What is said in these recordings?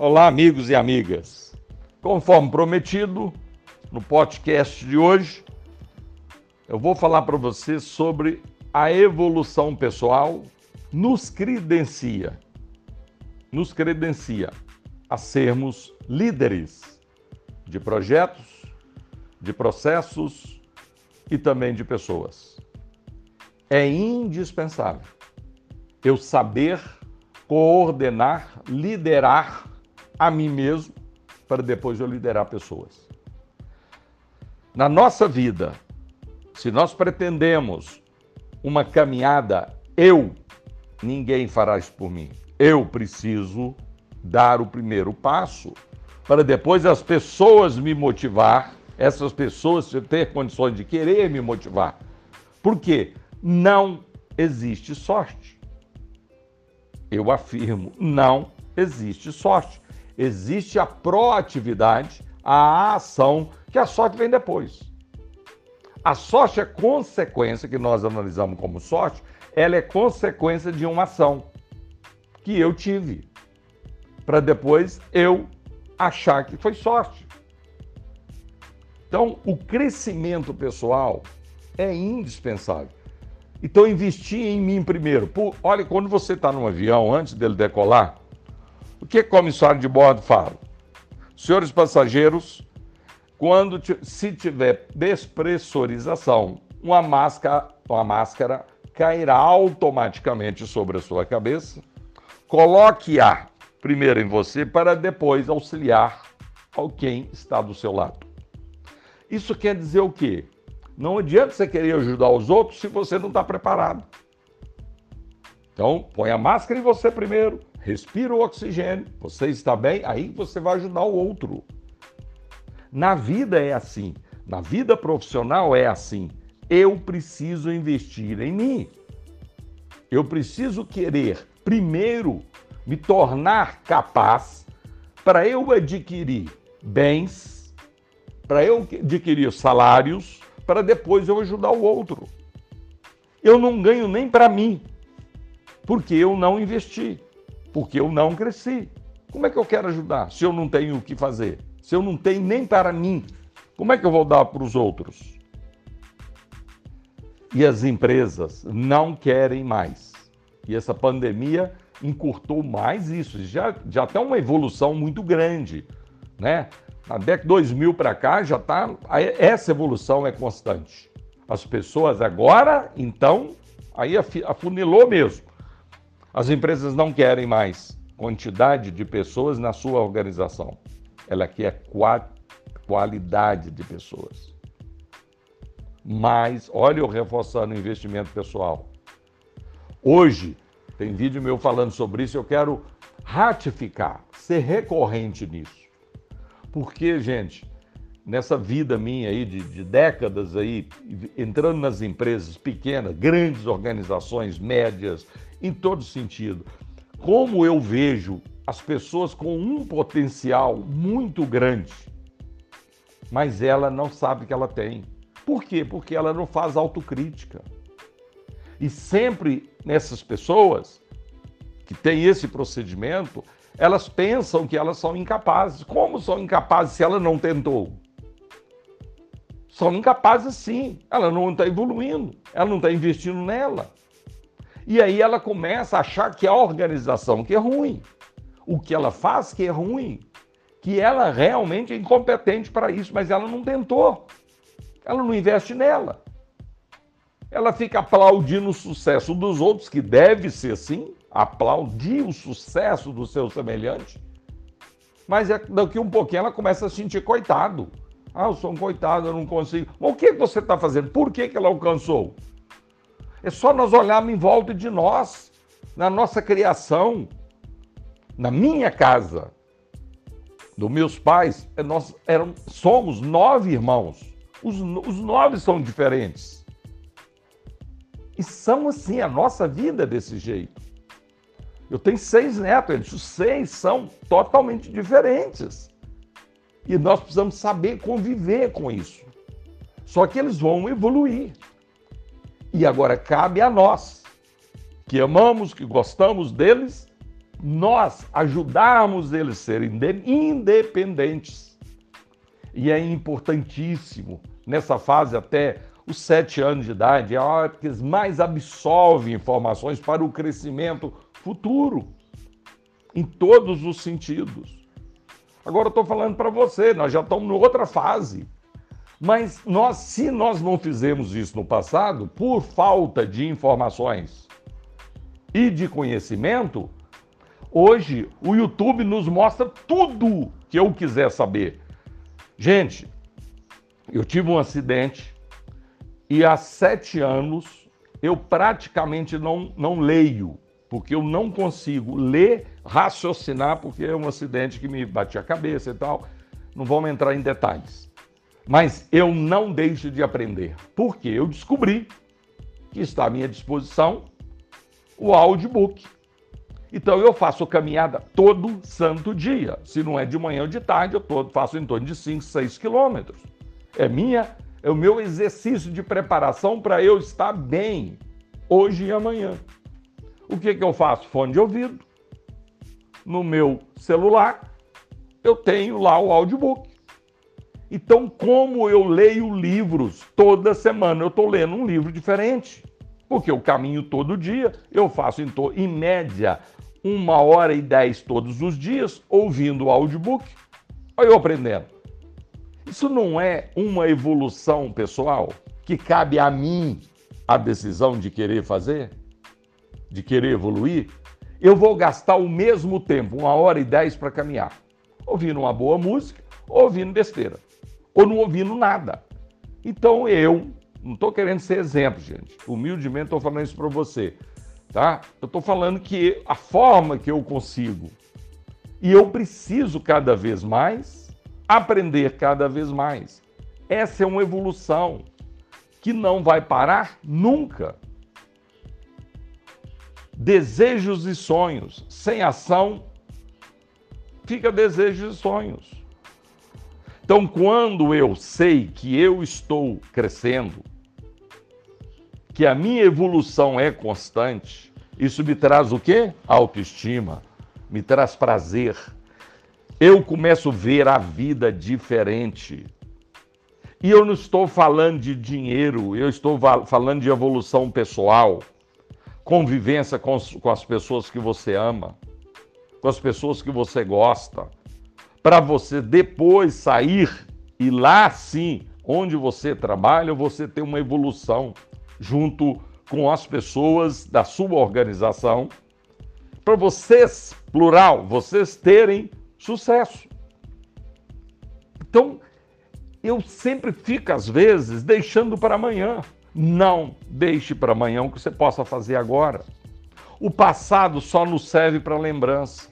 Olá, amigos e amigas. Conforme prometido, no podcast de hoje, eu vou falar para você sobre a evolução pessoal nos credencia, nos credencia a sermos líderes de projetos, de processos e também de pessoas. É indispensável eu saber coordenar, liderar a mim mesmo para depois eu liderar pessoas. Na nossa vida, se nós pretendemos uma caminhada, eu, ninguém fará isso por mim. Eu preciso dar o primeiro passo para depois as pessoas me motivar, essas pessoas ter condições de querer me motivar. Por quê? Não existe sorte. Eu afirmo, não existe sorte. Existe a proatividade, a ação, que a sorte vem depois. A sorte é consequência, que nós analisamos como sorte, ela é consequência de uma ação que eu tive, para depois eu achar que foi sorte. Então, o crescimento pessoal é indispensável. Então, investir em mim primeiro. Por, olha, quando você está num avião, antes dele decolar, o que comissário de bordo fala? Senhores passageiros, quando se tiver despressurização, uma máscara, uma máscara cairá automaticamente sobre a sua cabeça. Coloque ar primeiro em você para depois auxiliar ao quem está do seu lado. Isso quer dizer o quê? Não adianta você querer ajudar os outros se você não está preparado. Então, põe a máscara em você primeiro, respira o oxigênio, você está bem, aí você vai ajudar o outro. Na vida é assim, na vida profissional é assim. Eu preciso investir em mim. Eu preciso querer, primeiro, me tornar capaz para eu adquirir bens, para eu adquirir salários, para depois eu ajudar o outro. Eu não ganho nem para mim, porque eu não investi, porque eu não cresci. Como é que eu quero ajudar se eu não tenho o que fazer? Se eu não tenho nem para mim, como é que eu vou dar para os outros? E as empresas não querem mais. E essa pandemia encurtou mais isso. Já, já tem uma evolução muito grande, né? Na década de 2000 para cá já está. Essa evolução é constante. As pessoas agora, então, aí afunilou mesmo. As empresas não querem mais quantidade de pessoas na sua organização. Ela quer qualidade de pessoas. Mas, olha eu reforçando o investimento pessoal. Hoje, tem vídeo meu falando sobre isso, eu quero ratificar, ser recorrente nisso. Porque, gente, nessa vida minha aí de, de, décadas aí, entrando nas empresas pequenas, grandes organizações, médias, em todo sentido, como eu vejo as pessoas com um potencial muito grande, mas ela não sabe que ela tem. Por quê? Porque ela não faz autocrítica. E sempre nessas pessoas que têm esse procedimento, elas pensam que elas são incapazes. Como são incapazes se ela não tentou? São incapazes sim. Ela não está evoluindo, ela não está investindo nela. E aí ela começa a achar que a organização que é ruim, o que ela faz que é ruim, que ela realmente é incompetente para isso, mas ela não tentou. Ela não investe nela. Ela fica aplaudindo o sucesso dos outros, que deve ser sim, aplaudir o sucesso do seu semelhante, mas é, daqui um pouquinho ela começa a sentir coitado. Ah, eu sou um coitado, eu não consigo. Mas o que você está fazendo? Por que, que ela alcançou? É só nós olharmos em volta de nós, na nossa criação, na minha casa, dos meus pais, é nós eram, somos nove irmãos. Os, os nove são diferentes. E são assim, a nossa vida é desse jeito. Eu tenho seis netos, eles, os seis são totalmente diferentes. E nós precisamos saber conviver com isso. Só que eles vão evoluir. E agora cabe a nós, que amamos, que gostamos deles, nós ajudarmos eles a serem independentes. E é importantíssimo nessa fase até os sete anos de idade, é a hora que eles mais absorvem informações para o crescimento futuro, em todos os sentidos. Agora eu estou falando para você, nós já estamos em outra fase. Mas nós, se nós não fizemos isso no passado, por falta de informações e de conhecimento, hoje o YouTube nos mostra tudo que eu quiser saber. Gente, eu tive um acidente e há sete anos eu praticamente não, não leio, porque eu não consigo ler, raciocinar, porque é um acidente que me bati a cabeça e tal. Não vamos entrar em detalhes. Mas eu não deixo de aprender, porque eu descobri que está à minha disposição o audiobook. Então eu faço caminhada todo santo dia. Se não é de manhã ou de tarde, eu tô, faço em torno de 5, 6 quilômetros. É minha, é o meu exercício de preparação para eu estar bem hoje e amanhã. O que, que eu faço? Fone de ouvido. No meu celular, eu tenho lá o audiobook. Então, como eu leio livros toda semana, eu estou lendo um livro diferente. Porque eu caminho todo dia, eu faço em, em média uma hora e dez todos os dias, ouvindo o audiobook, aí eu aprendendo. Isso não é uma evolução pessoal que cabe a mim a decisão de querer fazer? De querer evoluir? Eu vou gastar o mesmo tempo, uma hora e dez, para caminhar, ouvindo uma boa música, ouvindo besteira ou não ouvindo nada. Então eu, não estou querendo ser exemplo, gente. Humildemente estou falando isso para você, tá? Eu estou falando que a forma que eu consigo e eu preciso cada vez mais aprender cada vez mais. Essa é uma evolução que não vai parar nunca. Desejos e sonhos sem ação fica desejos e sonhos. Então, quando eu sei que eu estou crescendo, que a minha evolução é constante, isso me traz o quê? Autoestima, me traz prazer. Eu começo a ver a vida diferente. E eu não estou falando de dinheiro, eu estou falando de evolução pessoal, convivência com, com as pessoas que você ama, com as pessoas que você gosta para você depois sair e lá sim, onde você trabalha, você ter uma evolução junto com as pessoas da sua organização, para vocês, plural, vocês terem sucesso. Então, eu sempre fico, às vezes, deixando para amanhã. Não deixe para amanhã o que você possa fazer agora. O passado só nos serve para lembrança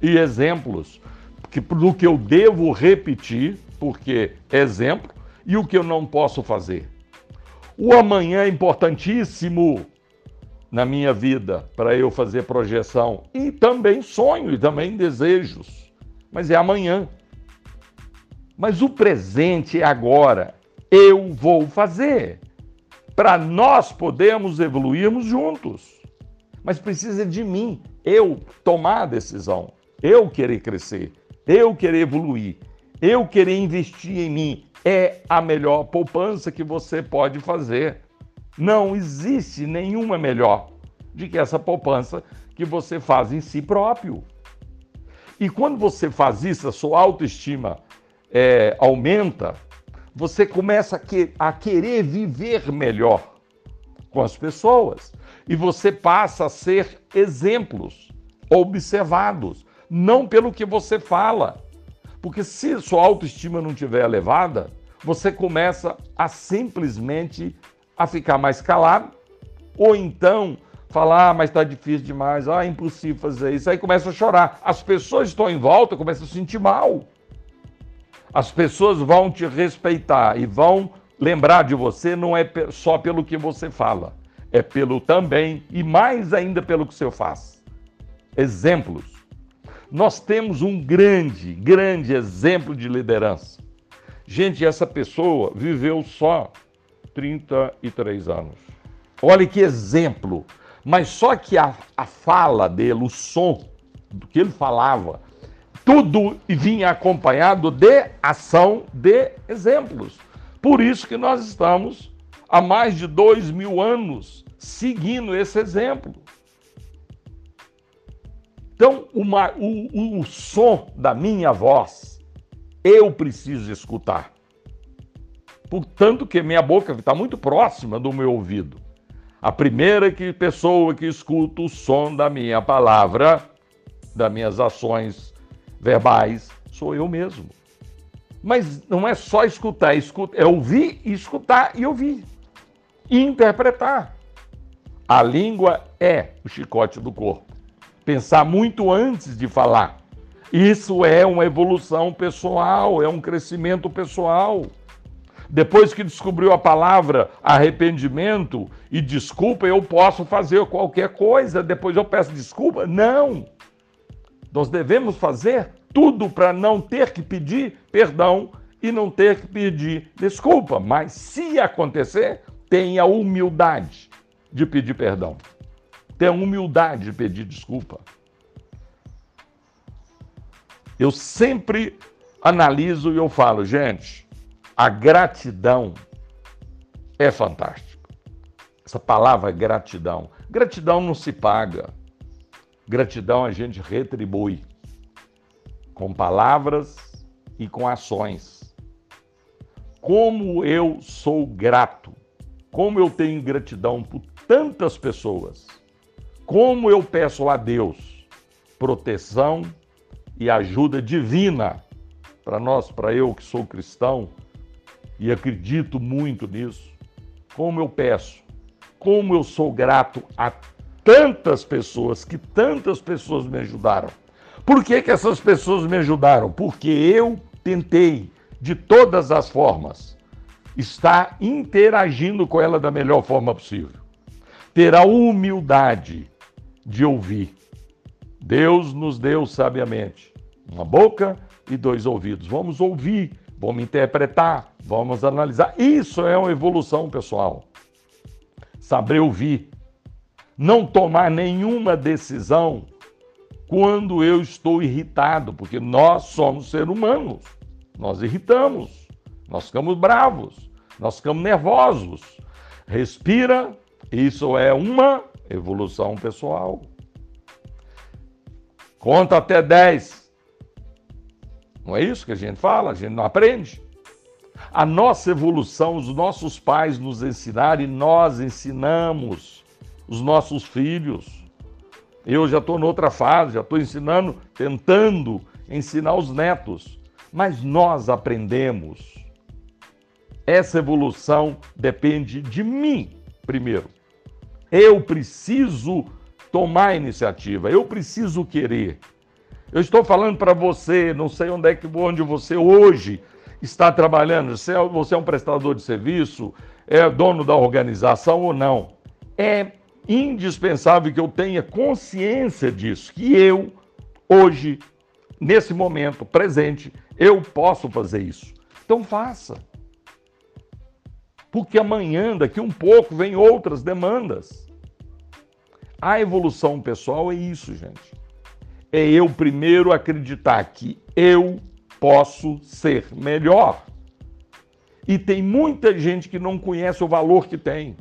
e exemplos que, do que eu devo repetir, porque exemplo, e o que eu não posso fazer. O amanhã é importantíssimo na minha vida para eu fazer projeção e também sonho e também desejos, mas é amanhã. Mas o presente é agora. Eu vou fazer para nós podermos evoluirmos juntos. Mas precisa de mim, eu tomar a decisão, eu querer crescer eu querer evoluir, eu querer investir em mim, é a melhor poupança que você pode fazer. Não existe nenhuma melhor do que essa poupança que você faz em si próprio. E quando você faz isso, a sua autoestima é, aumenta, você começa a, que, a querer viver melhor com as pessoas. E você passa a ser exemplos observados não pelo que você fala. Porque se sua autoestima não estiver elevada, você começa a simplesmente a ficar mais calado, ou então falar, ah, mas está difícil demais, ah, é impossível fazer isso. Aí começa a chorar. As pessoas estão em volta, começam a se sentir mal. As pessoas vão te respeitar e vão lembrar de você não é só pelo que você fala, é pelo também e mais ainda pelo que você faz. Exemplos nós temos um grande, grande exemplo de liderança. Gente, essa pessoa viveu só 33 anos. Olha que exemplo. Mas só que a, a fala dele, o som, do que ele falava. Tudo vinha acompanhado de ação, de exemplos. Por isso que nós estamos há mais de dois mil anos seguindo esse exemplo. Então, uma, o, o, som da minha voz, eu preciso escutar. Portanto, que minha boca está muito próxima do meu ouvido. A primeira que, pessoa que escuta o som da minha palavra, das minhas ações verbais, sou eu mesmo. Mas não é só escutar, é, escutar, é ouvir, escutar e ouvir. E interpretar. A língua é o chicote do corpo pensar muito antes de falar. Isso é uma evolução pessoal, é um crescimento pessoal. Depois que descobriu a palavra arrependimento e desculpa, eu posso fazer qualquer coisa, depois eu peço desculpa. Não! Nós devemos fazer tudo para não ter que pedir perdão e não ter que pedir desculpa. Mas se acontecer, tenha humildade de pedir perdão. Tenha humildade de pedir desculpa. Eu sempre analiso e eu falo, gente, a gratidão é fantástica. Essa palavra gratidão. Gratidão não se paga. Gratidão a gente retribui com palavras e com ações. Como eu sou grato, como eu tenho gratidão por tantas pessoas como eu peço a Deus proteção e ajuda divina para nós, para eu que sou cristão e acredito muito nisso, como eu peço, como eu sou grato a tantas pessoas, que tantas pessoas me ajudaram. Por que, que essas pessoas me ajudaram? Porque eu tentei, de todas as formas, estar interagindo com ela da melhor forma possível. Ter a humildade de ouvir. Deus nos deu sabiamente uma boca e dois ouvidos. Vamos ouvir, vamos interpretar, vamos analisar. Isso é uma evolução pessoal. Saber ouvir. Não tomar nenhuma decisão quando eu estou irritado, porque nós somos seres humanos. Nós irritamos, nós ficamos bravos, nós ficamos nervosos. Respira, isso é uma evolução pessoal. Conta até 10. Não é isso que a gente fala? A gente não aprende. A nossa evolução, os nossos pais nos ensinaram e nós ensinamos os nossos filhos. Eu já estou noutra fase, já estou ensinando, tentando ensinar os netos. Mas nós aprendemos. Essa evolução depende de mim, primeiro. Eu preciso tomar a iniciativa, eu preciso querer. Eu estou falando para você, não sei onde é que onde você hoje está trabalhando, se é, você é um prestador de serviço, é dono da organização ou não. É indispensável que eu tenha consciência disso, que eu hoje, nesse momento presente, eu posso fazer isso. Então faça porque amanhã, daqui um pouco, vem outras demandas. A evolução pessoal é isso, gente. É eu primeiro acreditar que eu posso ser melhor. E tem muita gente que não conhece o valor que tem.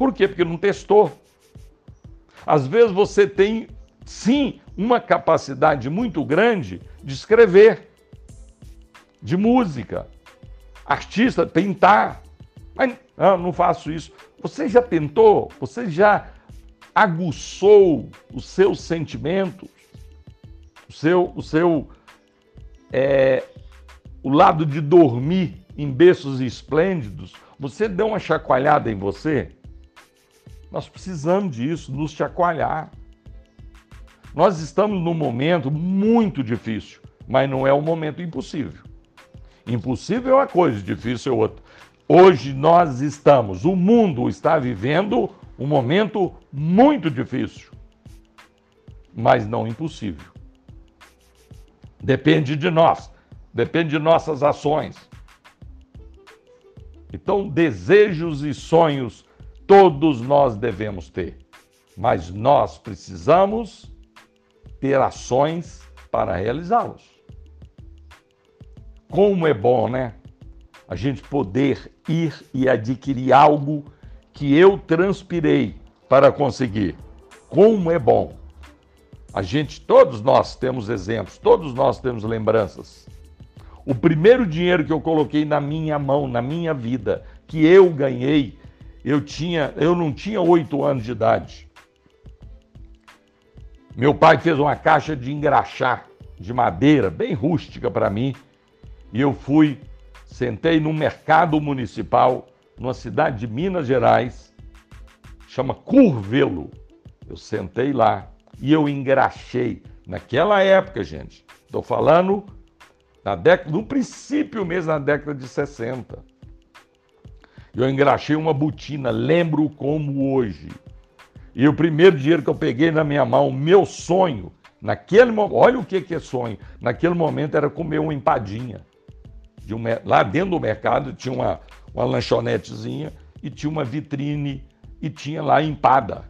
Por quê? Porque não testou. Às vezes você tem, sim, uma capacidade muito grande de escrever, de música, artista, pintar. Mas ah, não faço isso. Você já tentou? Você já aguçou os seus sentimentos? O seu, o seu, é, o lado de dormir em berços esplêndidos? Você deu uma chacoalhada em você? Nós precisamos disso, nos chacoalhar. Nós estamos num momento muito difícil, mas não é um momento impossível. Impossível é uma coisa, difícil é outra. Hoje nós estamos, o mundo está vivendo um momento muito difícil, mas não impossível. Depende de nós, depende de nossas ações. Então, desejos e sonhos todos nós devemos ter, mas nós precisamos ter ações para realizá-los. Como é bom, né? A gente poder ir e adquirir algo que eu transpirei para conseguir. Como é bom. A gente, todos nós temos exemplos, todos nós temos lembranças. O primeiro dinheiro que eu coloquei na minha mão, na minha vida, que eu ganhei, eu tinha, eu não tinha oito anos de idade. Meu pai fez uma caixa de engraxar de madeira, bem rústica para mim, e eu fui, sentei no mercado municipal, numa cidade de Minas Gerais, chama Curvelo. Eu sentei lá e eu engraxei. Naquela época, gente, estou falando na década, no princípio mesmo, na década de 60. Eu engraxei uma botina, lembro como hoje. E o primeiro dinheiro que eu peguei na minha mão, meu sonho, naquele momento, olha o que, que é sonho, naquele momento era comer uma empadinha. De um, lá dentro do mercado tinha uma, uma lanchonetezinha e tinha uma vitrine e tinha lá empada.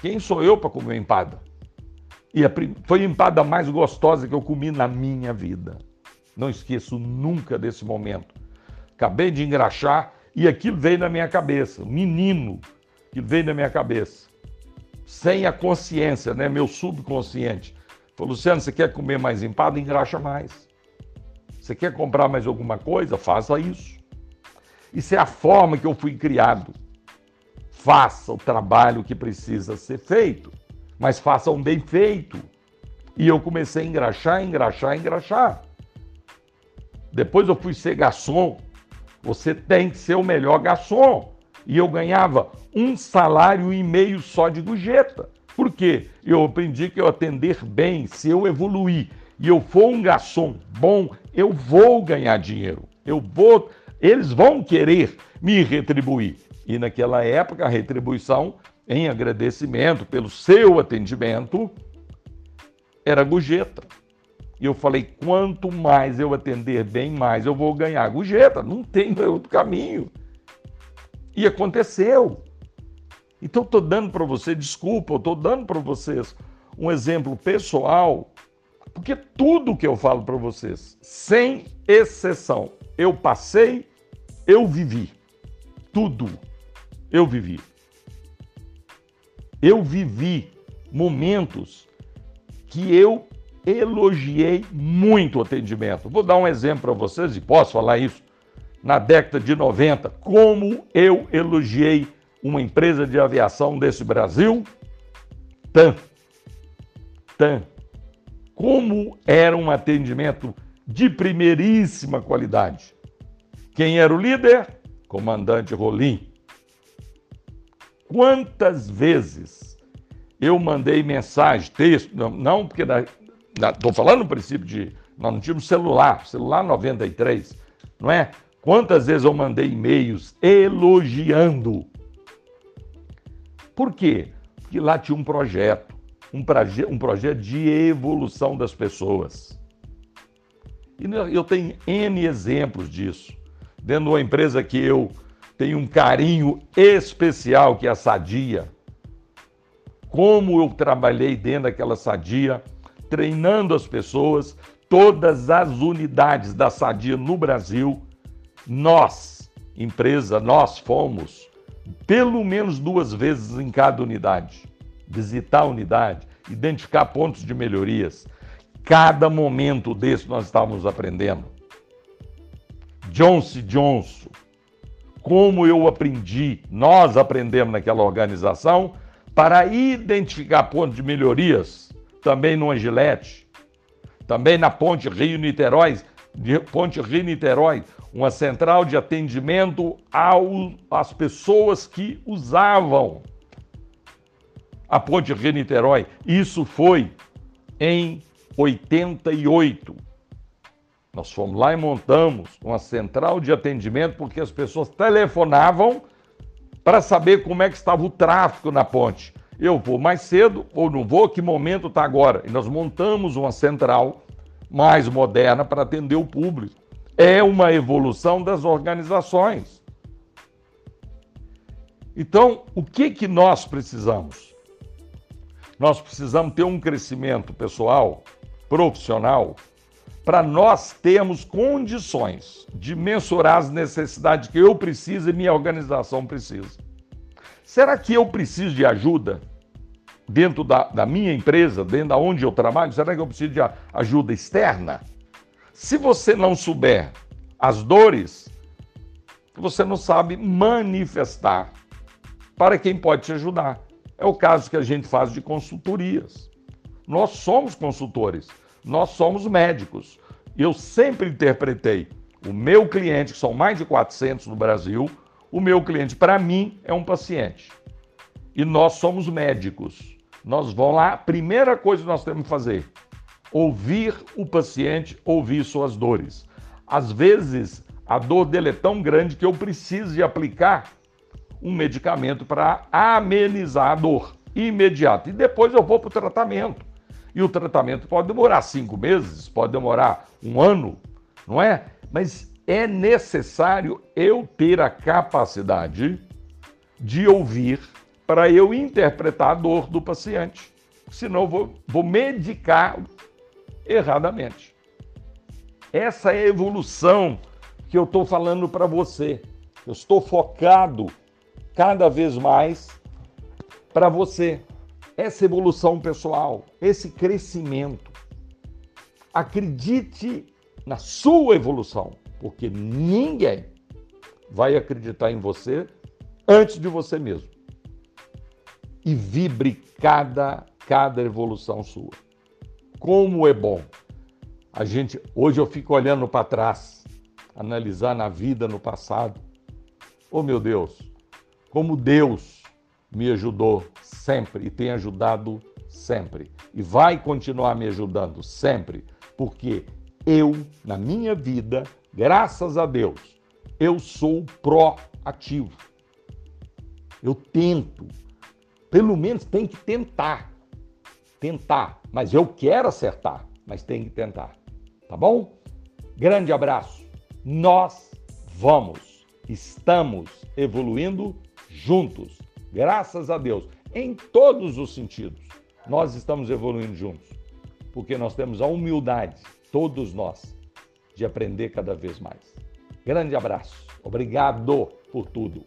Quem sou eu para comer empada? E a, foi a empada mais gostosa que eu comi na minha vida. Não esqueço nunca desse momento. Acabei de engraxar e aquilo veio na minha cabeça. Menino que veio na minha cabeça sem a consciência, né? Meu subconsciente. Falou, Luciano, você quer comer mais empada? Engraxa mais. Você quer comprar mais alguma coisa? Faça isso. Isso é a forma que eu fui criado. Faça o trabalho que precisa ser feito, mas faça um bem feito. E eu comecei a engraxar, engraxar, engraxar. Depois eu fui ser garçom. Você tem que ser o melhor garçom e eu ganhava um salário e meio só de gorjeta. Por quê? Eu aprendi que eu atender bem, se eu evoluir e eu for um garçom bom, eu vou ganhar dinheiro. Eu vou, eles vão querer me retribuir. E naquela época a retribuição em agradecimento pelo seu atendimento era gorjeta. E eu falei, quanto mais eu atender bem, mais eu vou ganhar gorjeta. Não tem outro caminho. E aconteceu. Então, estou dando para você, desculpa, eu estou dando para vocês um exemplo pessoal, porque tudo que eu falo para vocês, sem exceção, eu passei, eu vivi. Tudo eu vivi. Eu vivi momentos que eu elogiei muito o atendimento. Vou dar um exemplo para vocês e posso falar isso na década de 90, como eu elogiei uma empresa de aviação desse Brasil, TAM. TAM. Como era um atendimento de primeiríssima qualidade. Quem era o líder? Comandante Rolim. Quantas vezes eu mandei mensagem, texto, não, não porque estou falando no princípio de nós não tínhamos celular, celular 93, não é? Quantas vezes eu mandei e-mails elogiando? Por quê? Porque lá tinha um projeto, um, proje um projeto de evolução das pessoas. E eu tenho N exemplos disso. Dentro de uma empresa que eu tenho um carinho especial, que é a Sadia. Como eu trabalhei dentro daquela Sadia, treinando as pessoas, todas as unidades da Sadia no Brasil nós, empresa, nós fomos pelo menos duas vezes em cada unidade, visitar a unidade, identificar pontos de melhorias. Cada momento desse nós estávamos aprendendo. Johnson Johnson, como eu aprendi, nós aprendemos naquela organização para identificar pontos de melhorias, também no Angilete, também na Ponte Rio-Niterói, Ponte Rio-Niterói, uma central de atendimento às pessoas que usavam a ponte Rio-Niterói. Isso foi em 88. Nós fomos lá e montamos uma central de atendimento porque as pessoas telefonavam para saber como é que estava o tráfego na ponte. Eu vou mais cedo ou não vou, que momento está agora? E nós montamos uma central mais moderna para atender o público é uma evolução das organizações. Então, o que que nós precisamos? Nós precisamos ter um crescimento pessoal, profissional, para nós termos condições de mensurar as necessidades que eu preciso e minha organização precisa. Será que eu preciso de ajuda dentro da, da minha empresa, dentro da onde eu trabalho? Será que eu preciso de ajuda externa? Se você não souber as dores, você não sabe manifestar para quem pode te ajudar. É o caso que a gente faz de consultorias. Nós somos consultores, nós somos médicos. Eu sempre interpretei o meu cliente, que são mais de 400 no Brasil, o meu cliente, para mim, é um paciente. E nós somos médicos. Nós vamos lá, primeira coisa que nós temos que fazer, ouvir o paciente, ouvir suas dores. Às vezes, a dor dele é tão grande que eu preciso de aplicar um medicamento para amenizar a dor imediata. E depois eu vou para o tratamento. E o tratamento pode demorar cinco meses, pode demorar um ano, não é? Mas é necessário eu ter a capacidade de ouvir para eu interpretar a dor do paciente. Senão vou, vou medicar erradamente. Essa é a evolução que eu estou falando para você. Eu estou focado cada vez mais para você essa evolução pessoal, esse crescimento. Acredite na sua evolução, porque ninguém vai acreditar em você antes de você mesmo. E vibre cada cada evolução sua. Como é bom. A gente hoje eu fico olhando para trás, analisar na vida no passado. Oh meu Deus, como Deus me ajudou sempre e tem ajudado sempre. E vai continuar me ajudando sempre, porque eu, na minha vida, graças a Deus, eu sou proativo. Eu tento. Pelo menos tem que tentar. Tentar. Mas eu quero acertar, mas tem que tentar. Tá bom? Grande abraço. Nós vamos, estamos evoluindo juntos. Graças a Deus em todos os sentidos. Nós estamos evoluindo juntos, porque nós temos a humildade, todos nós, de aprender cada vez mais. Grande abraço, obrigado por tudo.